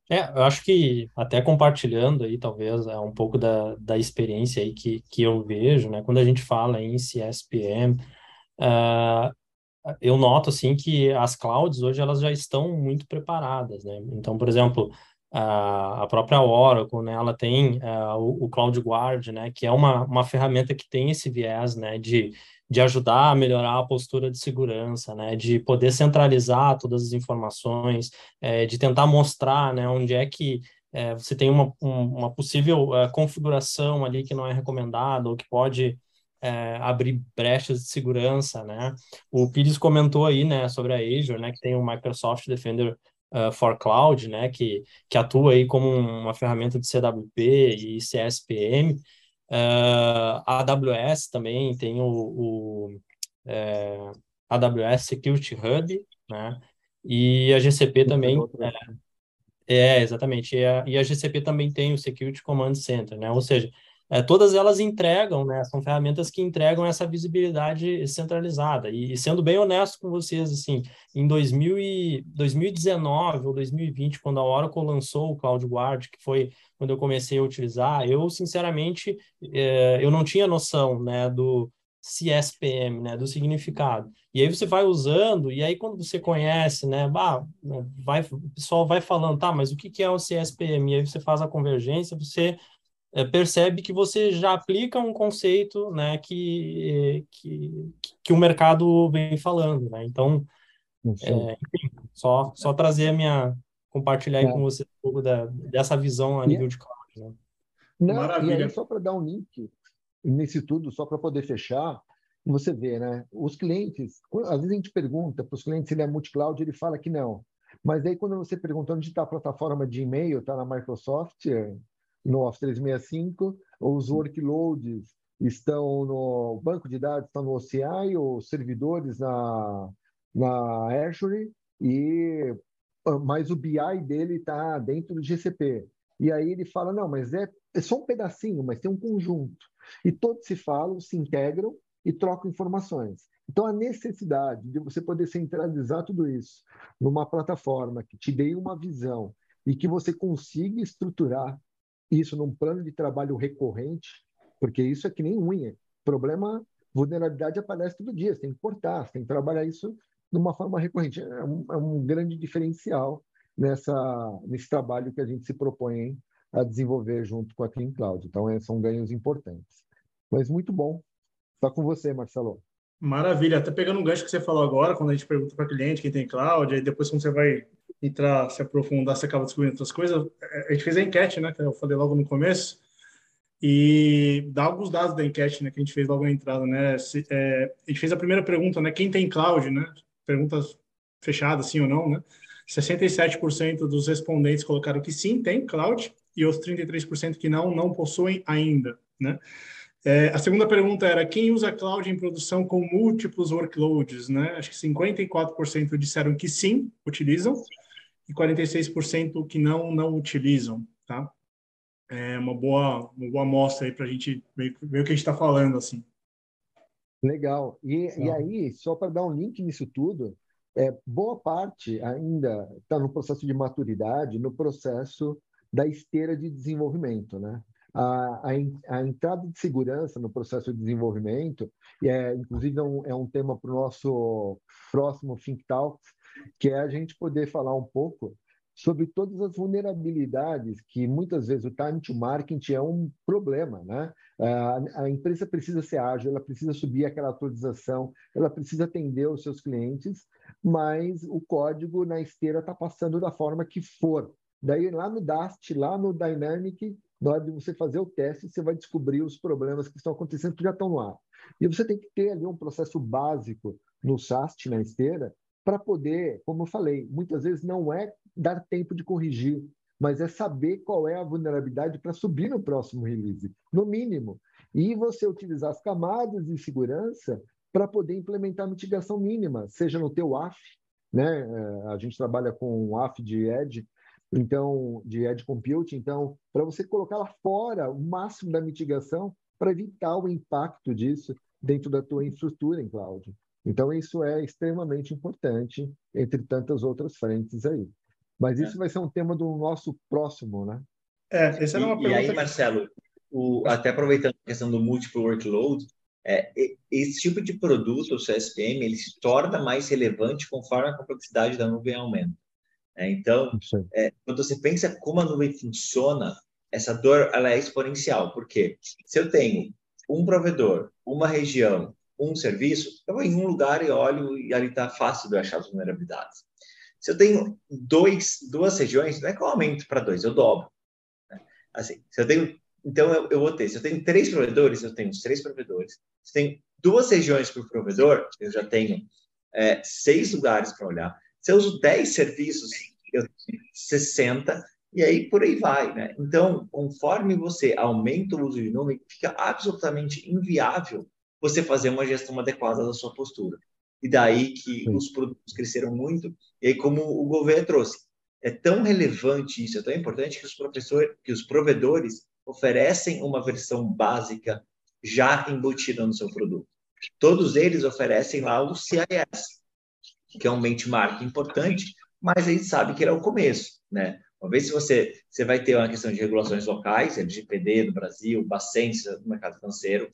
É, eu acho que até compartilhando aí, talvez, é um pouco da, da experiência aí que, que eu vejo, né? Quando a gente fala em CSPM, uh, ah, eu noto, assim, que as clouds hoje, elas já estão muito preparadas, né? Então, por exemplo, a própria Oracle, né, ela tem uh, o, Cloud Guard, né, que é uma, uma ferramenta que tem esse viés, né, de, de ajudar a melhorar a postura de segurança, né, de poder centralizar todas as informações, é, de tentar mostrar, né, onde é que é, você tem uma, um, uma possível configuração ali que não é recomendada ou que pode é, abrir brechas de segurança, né? O Pires comentou aí, né, sobre a Azure, né, que tem o Microsoft Defender uh, for Cloud, né, que, que atua aí como uma ferramenta de CWP e CSPM. Uh, a AWS também tem o, o é, AWS Security Hub, né? E a GCP também é, é, exatamente. E a, e a GCP também tem o Security Command Center, né? Ou seja, é, todas elas entregam, né? São ferramentas que entregam essa visibilidade centralizada. E, e, sendo bem honesto com vocês, assim, em 2000 e, 2019 ou 2020, quando a Oracle lançou o CloudGuard, que foi quando eu comecei a utilizar, eu, sinceramente, é, eu não tinha noção, né, do CSPM, né, do significado. E aí você vai usando, e aí quando você conhece, né, bah, vai, o pessoal vai falando, tá, mas o que, que é o CSPM? E aí você faz a convergência, você percebe que você já aplica um conceito né, que, que, que o mercado vem falando. Né? Então, é, enfim, só, só trazer a minha. compartilhar é. com você um pouco da, dessa visão a é nível de cloud. Né? Não, Maravilha. E aí, só para dar um link nesse tudo, só para poder fechar, você vê, né? Os clientes, às vezes a gente pergunta para os clientes se ele é multi-cloud, ele fala que não. Mas aí, quando você pergunta onde está a plataforma de e-mail, está na Microsoft, no Office 365, os workloads estão no banco de dados, estão no OCI, os servidores na, na Azure, e ah, mas o BI dele está dentro do GCP. E aí ele fala, não, mas é, é só um pedacinho, mas tem um conjunto. E todos se falam, se integram e trocam informações. Então, a necessidade de você poder centralizar tudo isso numa plataforma que te dê uma visão e que você consiga estruturar isso num plano de trabalho recorrente, porque isso é que nem unha. Problema, vulnerabilidade aparece todo dia, você tem que cortar, você tem que trabalhar isso de uma forma recorrente. É um, é um grande diferencial nessa, nesse trabalho que a gente se propõe a desenvolver junto com a Clean Cloud. Então, é, são ganhos importantes. Mas muito bom. Está com você, Marcelo. Maravilha. Até pegando um gancho que você falou agora, quando a gente pergunta para cliente quem tem cloud, aí depois quando você vai entrar, se aprofundar, você acaba descobrindo outras coisas. É, a gente fez a enquete, né, que eu falei logo no começo, e dá alguns dados da enquete, né, que a gente fez logo na entrada, né, se, é, a gente fez a primeira pergunta, né, quem tem cloud, né, perguntas fechadas, sim ou não, né, 67% dos respondentes colocaram que sim, tem cloud, e os 33% que não, não possuem ainda, né. É, a segunda pergunta era quem usa cloud em produção com múltiplos workloads, né? Acho que 54% disseram que sim, utilizam, e 46% que não, não utilizam, tá? É uma boa, uma boa amostra aí para a gente ver, ver, o que a gente está falando, assim. Legal. E, e aí, só para dar um link nisso tudo, é, boa parte ainda está no processo de maturidade, no processo da esteira de desenvolvimento, né? A, a, a, entrada de segurança no processo de desenvolvimento, e é, inclusive é um, é um tema para o nosso próximo Think Talks, que é a gente poder falar um pouco sobre todas as vulnerabilidades que muitas vezes o time to market é um problema, né? A, empresa precisa ser ágil, ela precisa subir aquela atualização, ela precisa atender os seus clientes, mas o código na esteira está passando da forma que for. Daí lá no Dast, lá no Dynamic, na hora de você fazer o teste, você vai descobrir os problemas que estão acontecendo que já estão ar. E você tem que ter ali um processo básico no SAST, na esteira, para poder, como eu falei, muitas vezes não é dar tempo de corrigir, mas é saber qual é a vulnerabilidade para subir no próximo release, no mínimo. E você utilizar as camadas de segurança para poder implementar mitigação mínima, seja no teu AF, né? É, a gente trabalha com o AF de Edge, então de Edge Compute, então para você colocar lá fora o máximo da mitigação para evitar o impacto disso dentro da tua infraestrutura em cloud. Então, isso é extremamente importante, entre tantas outras frentes aí. Mas isso é. vai ser um tema do nosso próximo, né? É, essa era uma pergunta. E aí, Marcelo, o, até aproveitando a questão do múltiplo workload, é, esse tipo de produto, o CSPM, ele se torna mais relevante conforme a complexidade da nuvem aumenta. É, então, é, quando você pensa como a nuvem funciona, essa dor ela é exponencial. Porque se eu tenho um provedor, uma região um serviço, eu vou em um lugar e olho e ali está fácil de achar as vulnerabilidades. Se eu tenho dois, duas regiões, não é que eu aumento para dois, eu dobro. Né? Assim, se eu tenho, então eu, eu, vou ter, se eu tenho três provedores, eu tenho os três provedores. Se tem duas regiões por provedor, eu já tenho é, seis lugares para olhar. Se eu uso dez serviços, eu tenho 60, e aí por aí vai, né? Então, conforme você aumenta o uso de nuvem, fica absolutamente inviável você fazer uma gestão adequada da sua postura. E daí que Sim. os produtos cresceram muito. E aí, como o governo trouxe, é tão relevante isso, é tão importante que os professores, que os provedores oferecem uma versão básica já embutida no seu produto. Todos eles oferecem lá o CIS, que é um benchmark importante, mas a gente sabe que ele é o começo, né? Uma vez que você, você vai ter uma questão de regulações locais, LGPD no Brasil, Bacens no mercado financeiro,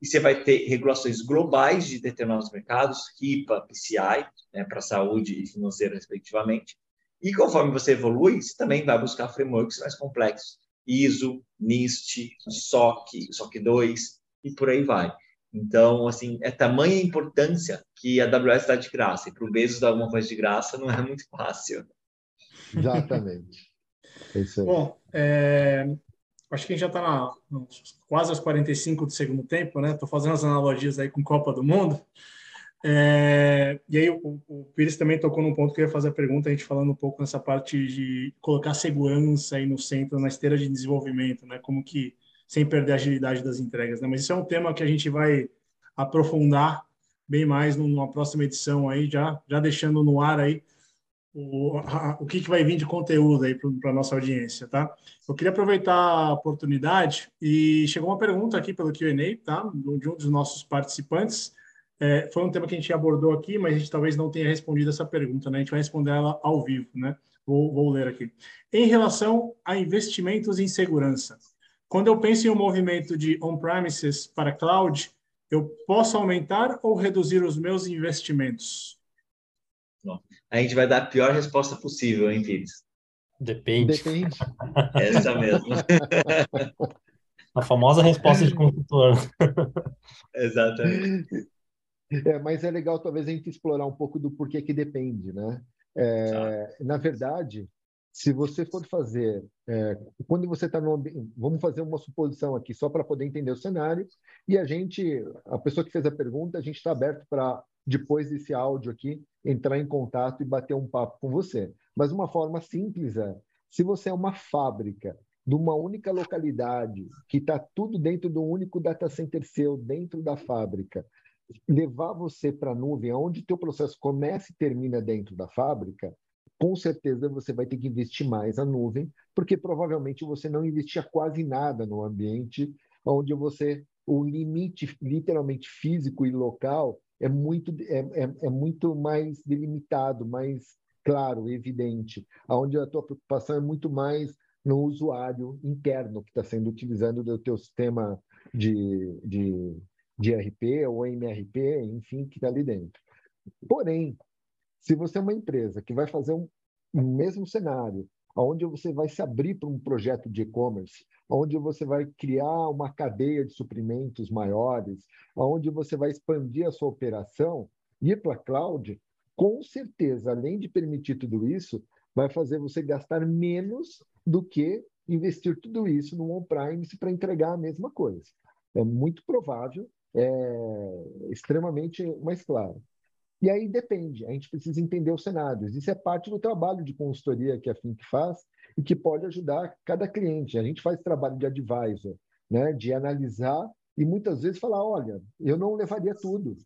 e você vai ter regulações globais de determinados mercados, HIPAA, PCI, né, para saúde e financeiro, respectivamente. E conforme você evolui, você também vai buscar frameworks mais complexos, ISO, NIST, SOC, SOC 2 e por aí vai. Então, assim, é tamanha importância que a AWS dá de graça. E para o Bezos dar alguma coisa de graça não é muito fácil. Exatamente. É Bom, é, acho que a gente já está quase aos 45 do segundo tempo, né? Estou fazendo as analogias aí com Copa do Mundo. É, e aí o, o Pires também tocou num ponto que eu ia fazer a pergunta, a gente falando um pouco nessa parte de colocar segurança aí no centro, na esteira de desenvolvimento, né? Como que sem perder a agilidade das entregas, né? Mas isso é um tema que a gente vai aprofundar bem mais numa próxima edição aí, já já deixando no ar aí o, a, o que, que vai vir de conteúdo aí para a nossa audiência, tá? Eu queria aproveitar a oportunidade e chegou uma pergunta aqui pelo Q&A, tá? De um dos nossos participantes. É, foi um tema que a gente abordou aqui, mas a gente talvez não tenha respondido essa pergunta, né? A gente vai responder ela ao vivo, né? Vou, vou ler aqui. Em relação a investimentos em segurança, quando eu penso em um movimento de on-premises para cloud, eu posso aumentar ou reduzir os meus investimentos? A gente vai dar a pior resposta possível, hein, Pires? Depende. Depende. Essa mesmo. A famosa resposta de consultor. Exatamente. É, mas é legal talvez a gente explorar um pouco do porquê que depende, né? É, na verdade, se você for fazer, é, quando você está no vamos fazer uma suposição aqui só para poder entender o cenário e a gente, a pessoa que fez a pergunta, a gente está aberto para depois desse áudio aqui entrar em contato e bater um papo com você. Mas uma forma simples é, se você é uma fábrica de uma única localidade que está tudo dentro de um único data center seu dentro da fábrica, levar você para a nuvem, onde teu processo começa e termina dentro da fábrica, com certeza você vai ter que investir mais na nuvem, porque provavelmente você não investia quase nada no ambiente onde você o limite literalmente físico e local é muito é, é, é muito mais delimitado, mais claro, evidente, aonde a tua preocupação é muito mais no usuário interno que está sendo utilizando do teu sistema de, de, de RP ou MRP, enfim, que está ali dentro. Porém, se você é uma empresa que vai fazer um, um mesmo cenário, onde você vai se abrir para um projeto de e-commerce, onde você vai criar uma cadeia de suprimentos maiores, onde você vai expandir a sua operação, ir para a cloud, com certeza, além de permitir tudo isso, vai fazer você gastar menos do que investir tudo isso no on-premise para entregar a mesma coisa. É muito provável, é extremamente mais claro. E aí depende, a gente precisa entender os cenários. Isso é parte do trabalho de consultoria que a Fink faz e que pode ajudar cada cliente. A gente faz trabalho de advisor, né, de analisar e muitas vezes falar, olha, eu não levaria tudo.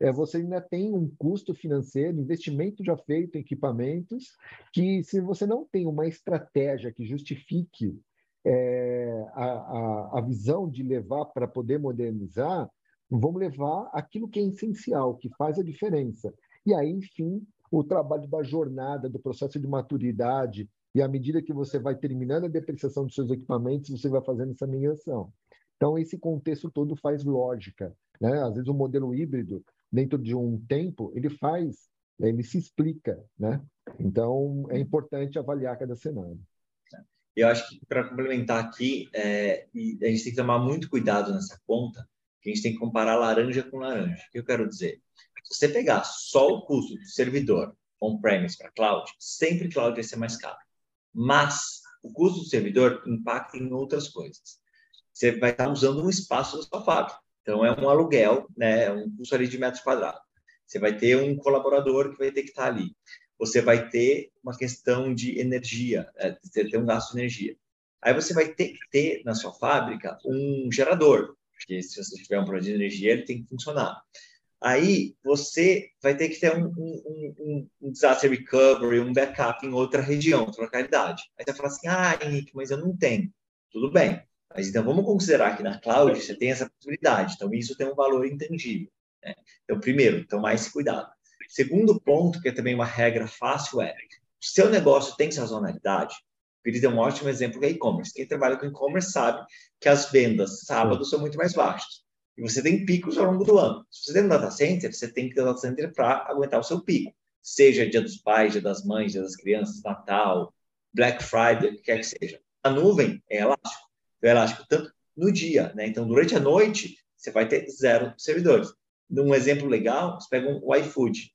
É, você ainda tem um custo financeiro, investimento já feito em equipamentos, que se você não tem uma estratégia que justifique é, a, a, a visão de levar para poder modernizar, Vamos levar aquilo que é essencial, que faz a diferença. E aí, enfim, o trabalho da jornada, do processo de maturidade, e à medida que você vai terminando a depreciação dos seus equipamentos, você vai fazendo essa migração. Então, esse contexto todo faz lógica. Né? Às vezes, o modelo híbrido, dentro de um tempo, ele faz, ele se explica. Né? Então, é importante avaliar cada cenário. Eu acho que, para complementar aqui, é, a gente tem que tomar muito cuidado nessa conta, a gente tem que comparar laranja com laranja. O que eu quero dizer? Se você pegar só o custo do servidor on-premise para cloud, sempre cloud vai ser mais caro. Mas o custo do servidor impacta em outras coisas. Você vai estar usando um espaço da sua fábrica. Então, é um aluguel, né? é um custo ali de metros quadrados. Você vai ter um colaborador que vai ter que estar ali. Você vai ter uma questão de energia, é, ter um gasto de energia. Aí você vai ter que ter na sua fábrica um gerador, porque se você tiver um problema de energia, ele tem que funcionar. Aí você vai ter que ter um, um, um, um disaster recovery, um backup em outra região, outra localidade. Aí você fala assim, ah, Henrique, mas eu não tenho. Tudo bem. Mas então vamos considerar que na cloud você tem essa possibilidade. Então isso tem um valor intangível. Né? Então, primeiro, então mais cuidado. Segundo ponto, que é também uma regra fácil, é o seu negócio tem sazonalidade. Ele deu um ótimo exemplo que é e-commerce. Quem trabalha com e-commerce sabe que as vendas sábado são muito mais baixas. E você tem picos ao longo do ano. Se você tem um data center, você tem que ter um data center para aguentar o seu pico. Seja dia dos pais, dia das mães, dia das crianças, Natal, Black Friday, o que quer que seja. A nuvem é elástico. É elástico tanto no dia, né? Então, durante a noite, você vai ter zero servidores. Um exemplo legal, você pega um, iFood.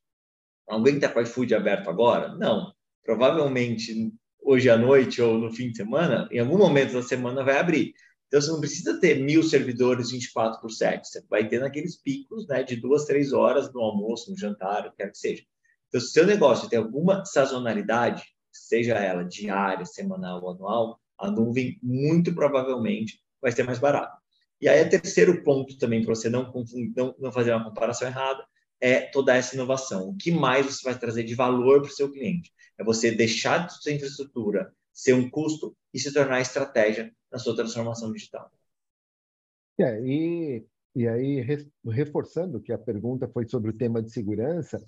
Alguém está com o iFood aberto agora? Não. Provavelmente hoje à noite ou no fim de semana, em algum momento da semana vai abrir. Então, você não precisa ter mil servidores 24 por 7. Você vai ter naqueles picos né, de duas, três horas no almoço, no jantar, o que quer que seja. Então, se o seu negócio tem alguma sazonalidade, seja ela diária, semanal ou anual, a nuvem muito provavelmente vai ser mais barata. E aí, terceiro ponto também, para você não, não, não fazer uma comparação errada, é toda essa inovação. O que mais você vai trazer de valor para o seu cliente? É você deixar de sua infraestrutura ser um custo e se tornar estratégia na sua transformação digital. É, e, e aí, reforçando que a pergunta foi sobre o tema de segurança,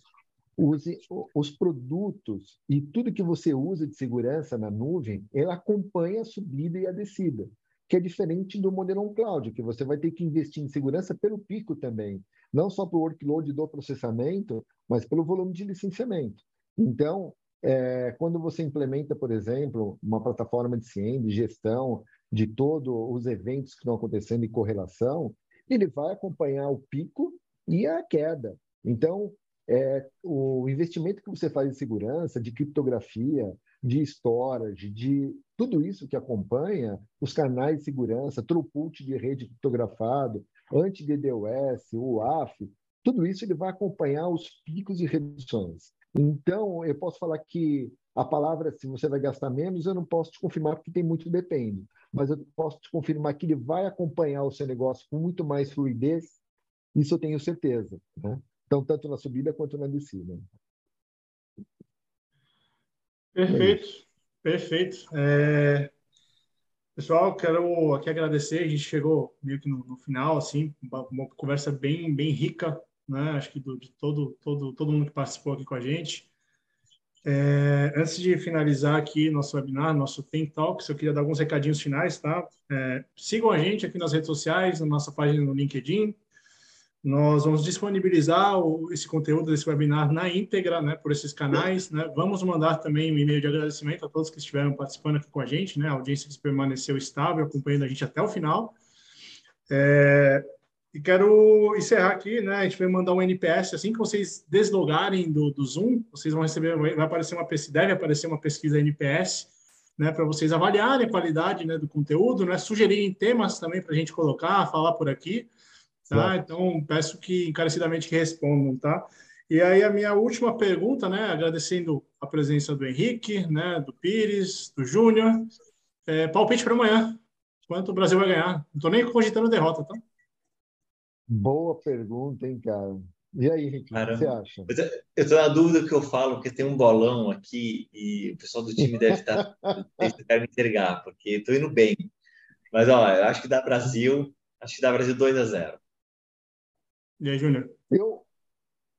use os produtos e tudo que você usa de segurança na nuvem, ele acompanha a subida e a descida, que é diferente do modelo on-cloud, que você vai ter que investir em segurança pelo pico também, não só pelo workload do processamento, mas pelo volume de licenciamento. Então, é, quando você implementa, por exemplo, uma plataforma de CIEM, de gestão de todos os eventos que estão acontecendo em correlação, ele vai acompanhar o pico e a queda. Então, é, o investimento que você faz em segurança, de criptografia, de storage, de tudo isso que acompanha, os canais de segurança, throughput de rede criptografado, anti-DDoS, UAF, tudo isso ele vai acompanhar os picos e reduções. Então, eu posso falar que a palavra, se você vai gastar menos, eu não posso te confirmar, porque tem muito depende. Mas eu posso te confirmar que ele vai acompanhar o seu negócio com muito mais fluidez, isso eu tenho certeza. Né? Então, tanto na subida quanto na descida. Perfeito, é perfeito. É... Pessoal, quero aqui agradecer. A gente chegou meio que no, no final, assim, uma, uma conversa bem, bem rica né? Acho que do, de todo, todo, todo mundo que participou aqui com a gente. É, antes de finalizar aqui nosso webinar, nosso Think Talks, eu queria dar alguns recadinhos finais, tá? É, sigam a gente aqui nas redes sociais, na nossa página no LinkedIn. Nós vamos disponibilizar esse conteúdo desse webinar na íntegra, né, por esses canais, né? Vamos mandar também um e-mail de agradecimento a todos que estiveram participando aqui com a gente, né? A audiência que permaneceu estável, acompanhando a gente até o final. É, e quero encerrar aqui, né? A gente vai mandar um NPS assim que vocês deslogarem do, do Zoom, vocês vão receber, vai aparecer uma pesquisa, deve aparecer uma pesquisa NPS, né? Para vocês avaliarem a qualidade né, do conteúdo, né? Sugerirem temas também para a gente colocar, falar por aqui, tá? Então peço que encarecidamente que respondam, tá? E aí a minha última pergunta, né? Agradecendo a presença do Henrique, né? Do Pires, do Júnior, é, palpite para amanhã. Quanto o Brasil vai ganhar? Não estou nem cogitando derrota, tá? Boa pergunta, hein, cara? E aí, Henrique, o que você acha? Eu estou na dúvida que eu falo, porque tem um bolão aqui e o pessoal do time deve estar deve me entregar, porque estou indo bem. Mas, ó, eu acho que dá Brasil, acho que dá Brasil 2 a 0 E aí, Júnior? Eu,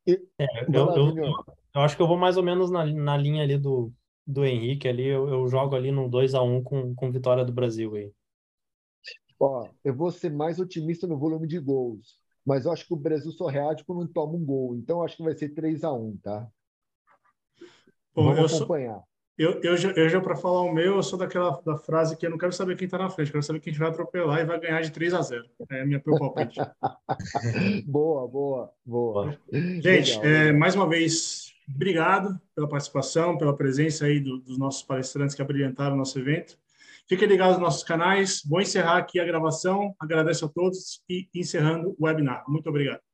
eu, é, eu, eu, eu, acho que eu vou mais ou menos na, na linha ali do, do Henrique, ali, eu, eu jogo ali no 2 a 1 com, com vitória do Brasil aí. Ó, eu vou ser mais otimista no volume de gols, mas eu acho que o Brasil só reage quando toma um gol. Então, acho que vai ser 3 a 1 tá? Bom, Vamos eu acompanhar. Sou, Eu, eu já, eu já para falar o meu, eu sou daquela da frase que eu não quero saber quem está na frente, quero saber quem vai atropelar e vai ganhar de 3 a 0. É a minha palpite. boa, boa, boa. Gente, é, mais uma vez, obrigado pela participação, pela presença aí do, dos nossos palestrantes que abrilhantaram o nosso evento. Fiquem ligados nos nossos canais. Vou encerrar aqui a gravação. Agradeço a todos e encerrando o webinar. Muito obrigado.